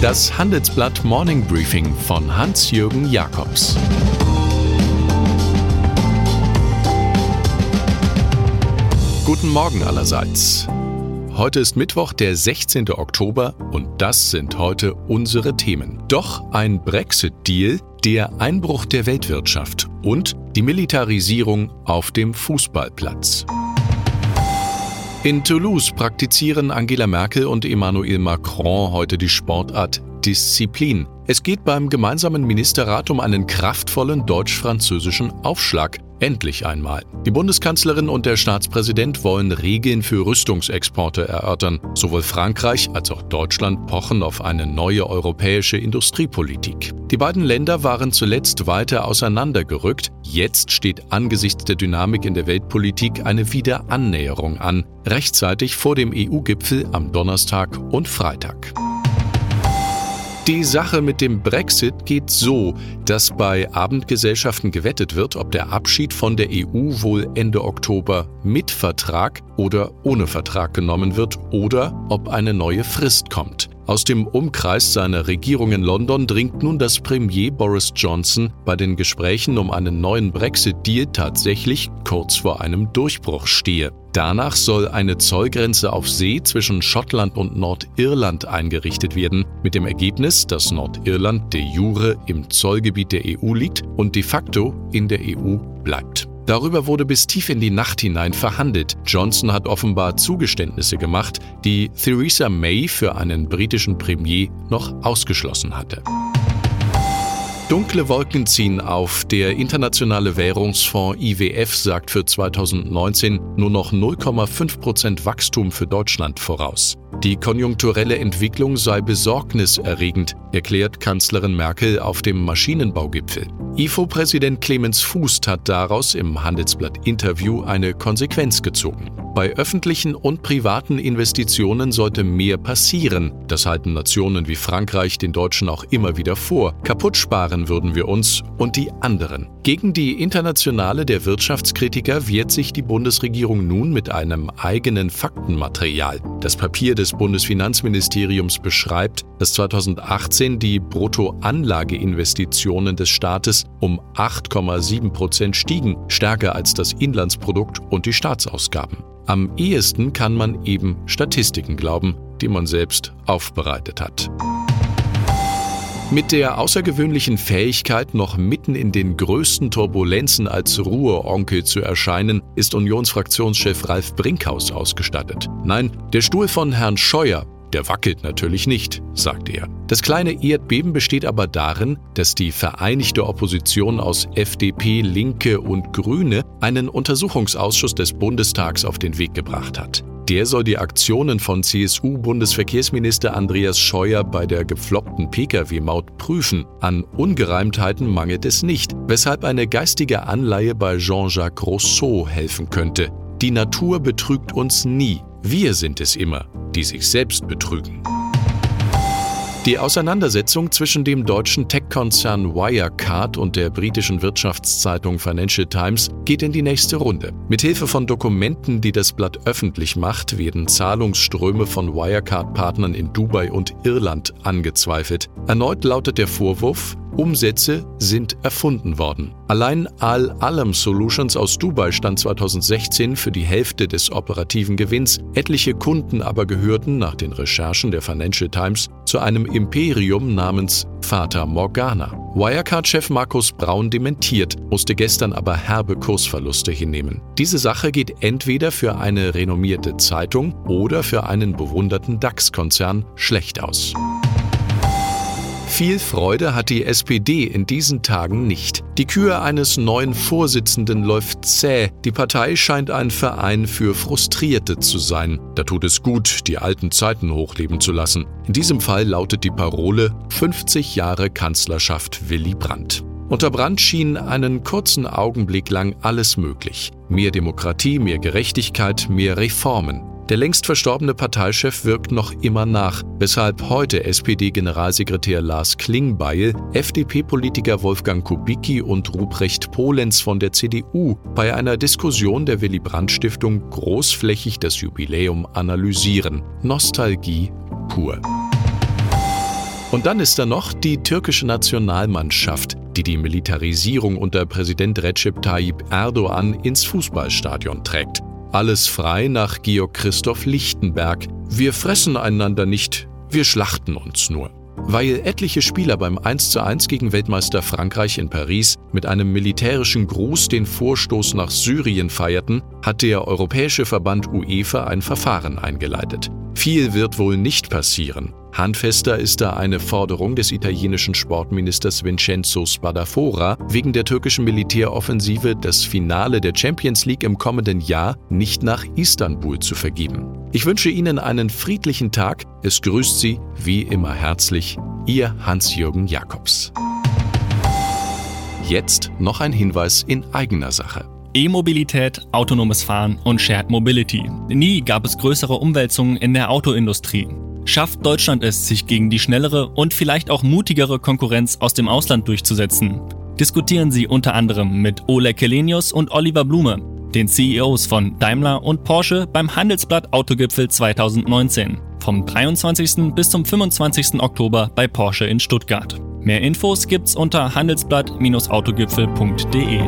Das Handelsblatt Morning Briefing von Hans-Jürgen Jakobs Guten Morgen allerseits. Heute ist Mittwoch, der 16. Oktober und das sind heute unsere Themen. Doch ein Brexit-Deal, der Einbruch der Weltwirtschaft und die Militarisierung auf dem Fußballplatz. In Toulouse praktizieren Angela Merkel und Emmanuel Macron heute die Sportart Disziplin. Es geht beim gemeinsamen Ministerrat um einen kraftvollen deutsch-französischen Aufschlag. Endlich einmal. Die Bundeskanzlerin und der Staatspräsident wollen Regeln für Rüstungsexporte erörtern. Sowohl Frankreich als auch Deutschland pochen auf eine neue europäische Industriepolitik. Die beiden Länder waren zuletzt weiter auseinandergerückt. Jetzt steht angesichts der Dynamik in der Weltpolitik eine Wiederannäherung an, rechtzeitig vor dem EU-Gipfel am Donnerstag und Freitag. Die Sache mit dem Brexit geht so, dass bei Abendgesellschaften gewettet wird, ob der Abschied von der EU wohl Ende Oktober mit Vertrag oder ohne Vertrag genommen wird oder ob eine neue Frist kommt. Aus dem Umkreis seiner Regierung in London dringt nun das Premier Boris Johnson bei den Gesprächen um einen neuen Brexit-Deal tatsächlich kurz vor einem Durchbruch stehe. Danach soll eine Zollgrenze auf See zwischen Schottland und Nordirland eingerichtet werden, mit dem Ergebnis, dass Nordirland de jure im Zollgebiet der EU liegt und de facto in der EU bleibt. Darüber wurde bis tief in die Nacht hinein verhandelt. Johnson hat offenbar Zugeständnisse gemacht, die Theresa May für einen britischen Premier noch ausgeschlossen hatte. Dunkle Wolken ziehen auf. Der Internationale Währungsfonds IWF sagt für 2019 nur noch 0,5% Wachstum für Deutschland voraus. Die konjunkturelle Entwicklung sei besorgniserregend, erklärt Kanzlerin Merkel auf dem Maschinenbaugipfel. IFO-Präsident Clemens Fuß hat daraus im Handelsblatt-Interview eine Konsequenz gezogen. Bei öffentlichen und privaten Investitionen sollte mehr passieren. Das halten Nationen wie Frankreich den Deutschen auch immer wieder vor. Kaputt sparen würden wir uns und die anderen. Gegen die Internationale der Wirtschaftskritiker wehrt sich die Bundesregierung nun mit einem eigenen Faktenmaterial. Das Papier des Bundesfinanzministeriums beschreibt, dass 2018 die Bruttoanlageinvestitionen des Staates um 8,7 Prozent stiegen, stärker als das Inlandsprodukt und die Staatsausgaben. Am ehesten kann man eben Statistiken glauben, die man selbst aufbereitet hat. Mit der außergewöhnlichen Fähigkeit, noch mitten in den größten Turbulenzen als Ruheonkel zu erscheinen, ist Unionsfraktionschef Ralf Brinkhaus ausgestattet. Nein, der Stuhl von Herrn Scheuer, der wackelt natürlich nicht, sagt er. Das kleine Erdbeben besteht aber darin, dass die vereinigte Opposition aus FDP, Linke und Grüne einen Untersuchungsausschuss des Bundestags auf den Weg gebracht hat. Der soll die Aktionen von CSU-Bundesverkehrsminister Andreas Scheuer bei der gefloppten Pkw-Maut prüfen. An Ungereimtheiten mangelt es nicht, weshalb eine geistige Anleihe bei Jean-Jacques Rousseau helfen könnte. Die Natur betrügt uns nie, wir sind es immer, die sich selbst betrügen. Die Auseinandersetzung zwischen dem deutschen Tech-Konzern Wirecard und der britischen Wirtschaftszeitung Financial Times geht in die nächste Runde. Mithilfe von Dokumenten, die das Blatt öffentlich macht, werden Zahlungsströme von Wirecard-Partnern in Dubai und Irland angezweifelt. Erneut lautet der Vorwurf, Umsätze sind erfunden worden. Allein Al-Alam Solutions aus Dubai stand 2016 für die Hälfte des operativen Gewinns. Etliche Kunden aber gehörten nach den Recherchen der Financial Times zu einem Imperium namens Fata Morgana. Wirecard-Chef Markus Braun dementiert, musste gestern aber herbe Kursverluste hinnehmen. Diese Sache geht entweder für eine renommierte Zeitung oder für einen bewunderten DAX-Konzern schlecht aus. Viel Freude hat die SPD in diesen Tagen nicht. Die Kür eines neuen Vorsitzenden läuft zäh. Die Partei scheint ein Verein für Frustrierte zu sein. Da tut es gut, die alten Zeiten hochleben zu lassen. In diesem Fall lautet die Parole 50 Jahre Kanzlerschaft Willy Brandt. Unter Brandt schien einen kurzen Augenblick lang alles möglich. Mehr Demokratie, mehr Gerechtigkeit, mehr Reformen. Der längst verstorbene Parteichef wirkt noch immer nach, weshalb heute SPD-Generalsekretär Lars Klingbeil, FDP-Politiker Wolfgang Kubicki und Ruprecht Polenz von der CDU bei einer Diskussion der Willy Brandt Stiftung großflächig das Jubiläum analysieren. Nostalgie pur. Und dann ist da noch die türkische Nationalmannschaft, die die Militarisierung unter Präsident Recep Tayyip Erdogan ins Fußballstadion trägt. Alles frei nach Georg Christoph Lichtenberg. Wir fressen einander nicht, wir schlachten uns nur. Weil etliche Spieler beim 1:1 gegen Weltmeister Frankreich in Paris mit einem militärischen Gruß den Vorstoß nach Syrien feierten, hat der Europäische Verband UEFA ein Verfahren eingeleitet. Viel wird wohl nicht passieren. Handfester ist da eine Forderung des italienischen Sportministers Vincenzo Spadafora, wegen der türkischen Militäroffensive das Finale der Champions League im kommenden Jahr nicht nach Istanbul zu vergeben. Ich wünsche Ihnen einen friedlichen Tag. Es grüßt Sie wie immer herzlich Ihr Hans-Jürgen Jakobs. Jetzt noch ein Hinweis in eigener Sache. E-Mobilität, autonomes Fahren und Shared Mobility. Nie gab es größere Umwälzungen in der Autoindustrie. Schafft Deutschland es, sich gegen die schnellere und vielleicht auch mutigere Konkurrenz aus dem Ausland durchzusetzen? Diskutieren Sie unter anderem mit Ole Kelenius und Oliver Blume, den CEOs von Daimler und Porsche beim Handelsblatt Autogipfel 2019 vom 23. bis zum 25. Oktober bei Porsche in Stuttgart. Mehr Infos gibt's unter handelsblatt-autogipfel.de.